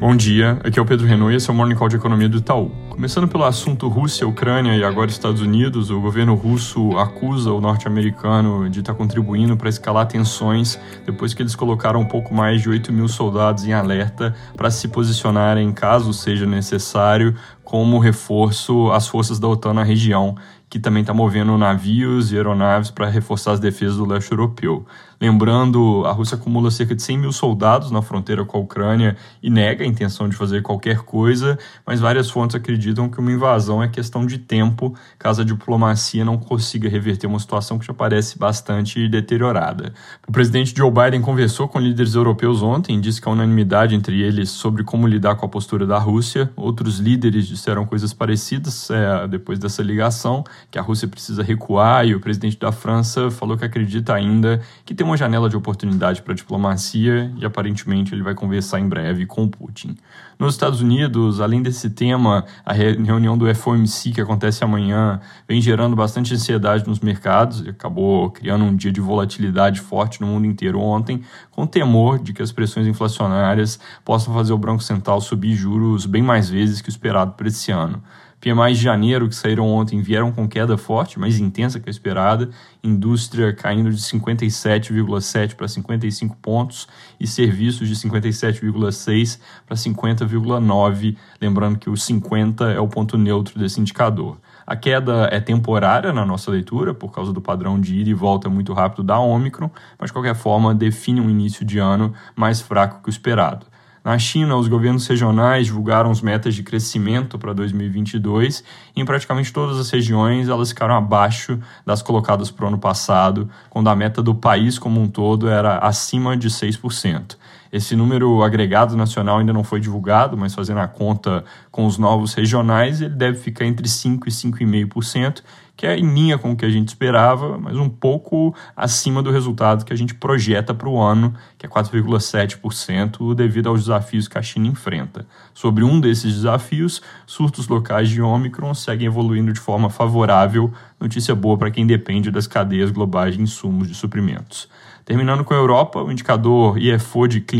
Bom dia, aqui é o Pedro Renault e esse é o Morning Call de Economia do Itaú. Começando pelo assunto Rússia, Ucrânia e agora Estados Unidos, o governo russo acusa o norte-americano de estar contribuindo para escalar tensões depois que eles colocaram um pouco mais de 8 mil soldados em alerta para se posicionarem, caso seja necessário, como reforço às forças da OTAN na região, que também está movendo navios e aeronaves para reforçar as defesas do leste europeu. Lembrando, a Rússia acumula cerca de 100 mil soldados na fronteira com a Ucrânia e nega a intenção de fazer qualquer coisa, mas várias fontes acreditam que uma invasão é questão de tempo, caso a diplomacia não consiga reverter uma situação que já parece bastante deteriorada. O presidente Joe Biden conversou com líderes europeus ontem disse que a unanimidade entre eles sobre como lidar com a postura da Rússia. Outros líderes disseram coisas parecidas é, depois dessa ligação, que a Rússia precisa recuar, e o presidente da França falou que acredita ainda que tem uma janela de oportunidade para a diplomacia e aparentemente ele vai conversar em breve com o Putin. Nos Estados Unidos, além desse tema, a reunião do FOMC que acontece amanhã vem gerando bastante ansiedade nos mercados e acabou criando um dia de volatilidade forte no mundo inteiro ontem, com temor de que as pressões inflacionárias possam fazer o Banco Central subir juros bem mais vezes que o esperado para esse ano. PMI de janeiro, que saíram ontem, vieram com queda forte, mais intensa que a esperada. Indústria caindo de 57,7 para 55 pontos e serviços de 57,6 para 50,9. Lembrando que o 50 é o ponto neutro desse indicador. A queda é temporária na nossa leitura, por causa do padrão de ida e volta muito rápido da Omicron, mas de qualquer forma define um início de ano mais fraco que o esperado. Na China, os governos regionais divulgaram as metas de crescimento para 2022 e em praticamente todas as regiões elas ficaram abaixo das colocadas para o ano passado, quando a meta do país como um todo era acima de 6%. Esse número agregado nacional ainda não foi divulgado, mas fazendo a conta com os novos regionais, ele deve ficar entre 5% e 5,5%, que é em linha com o que a gente esperava, mas um pouco acima do resultado que a gente projeta para o ano, que é 4,7%, devido aos desafios que a China enfrenta. Sobre um desses desafios, surtos locais de Omicron seguem evoluindo de forma favorável, notícia boa para quem depende das cadeias globais de insumos de suprimentos. Terminando com a Europa, o indicador IFO de clima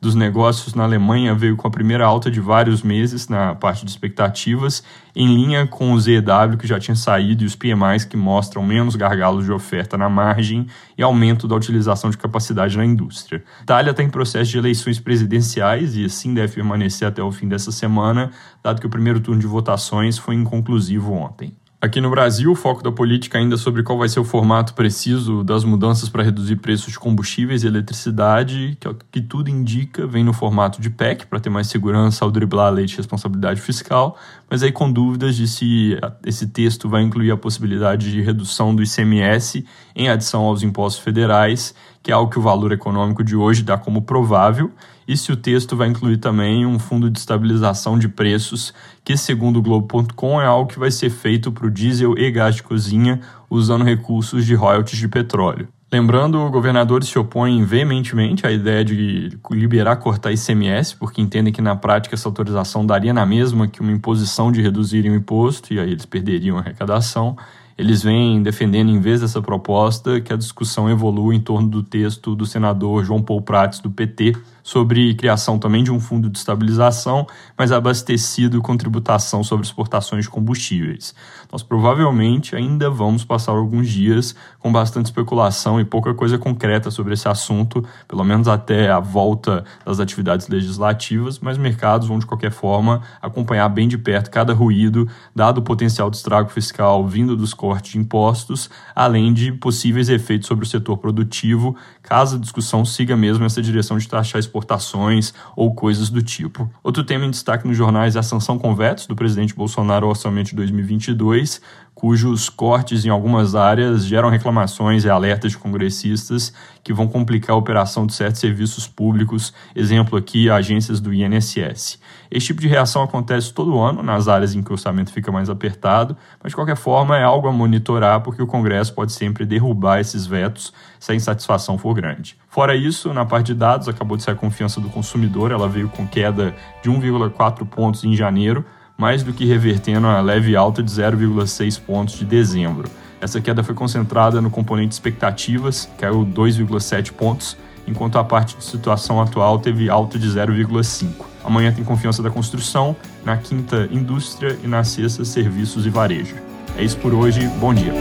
dos negócios na Alemanha veio com a primeira alta de vários meses na parte de expectativas, em linha com o ZEW que já tinha saído e os PMIs que mostram menos gargalos de oferta na margem e aumento da utilização de capacidade na indústria. A Itália está em processo de eleições presidenciais e assim deve permanecer até o fim dessa semana, dado que o primeiro turno de votações foi inconclusivo ontem. Aqui no Brasil, o foco da política ainda é sobre qual vai ser o formato preciso das mudanças para reduzir preços de combustíveis e eletricidade, que, é que tudo indica, vem no formato de PEC, para ter mais segurança ao driblar a lei de responsabilidade fiscal, mas aí com dúvidas de se esse texto vai incluir a possibilidade de redução do ICMS em adição aos impostos federais, que é algo que o valor econômico de hoje dá como provável, e se o texto vai incluir também um fundo de estabilização de preços, que, segundo o Globo.com, é algo que vai ser feito para o diesel e gás de cozinha usando recursos de royalties de petróleo. Lembrando, governadores se opõem veementemente à ideia de liberar cortar ICMS, porque entendem que na prática essa autorização daria na mesma que uma imposição de reduzirem o imposto, e aí eles perderiam a arrecadação. Eles vêm defendendo, em vez dessa proposta, que a discussão evolua em torno do texto do senador João Paulo Prates, do PT, sobre criação também de um fundo de estabilização, mas abastecido com tributação sobre exportações de combustíveis. Nós provavelmente ainda vamos passar alguns dias com bastante especulação e pouca coisa concreta sobre esse assunto, pelo menos até a volta das atividades legislativas, mas mercados vão de qualquer forma acompanhar bem de perto cada ruído, dado o potencial de estrago fiscal vindo dos cortes de impostos, além de possíveis efeitos sobre o setor produtivo, caso a discussão siga mesmo essa direção de taxar exportações ou coisas do tipo. Outro tema em destaque nos jornais é a sanção com vetos do presidente Bolsonaro ao orçamento de 2022, cujos cortes em algumas áreas geram reclamações e alertas de congressistas que vão complicar a operação de certos serviços públicos, exemplo aqui, agências do INSS. Esse tipo de reação acontece todo ano nas áreas em que o orçamento fica mais apertado, mas de qualquer forma é algo a monitorar porque o Congresso pode sempre derrubar esses vetos se a insatisfação for grande. Fora isso, na parte de dados, acabou de ser a confiança do consumidor, ela veio com queda de 1,4 pontos em janeiro, mais do que revertendo a leve alta de 0,6 pontos de dezembro. Essa queda foi concentrada no componente expectativas, caiu 2,7 pontos, enquanto a parte de situação atual teve alta de 0,5. Amanhã tem confiança da construção, na quinta, indústria e na sexta, serviços e varejo. É isso por hoje, bom dia.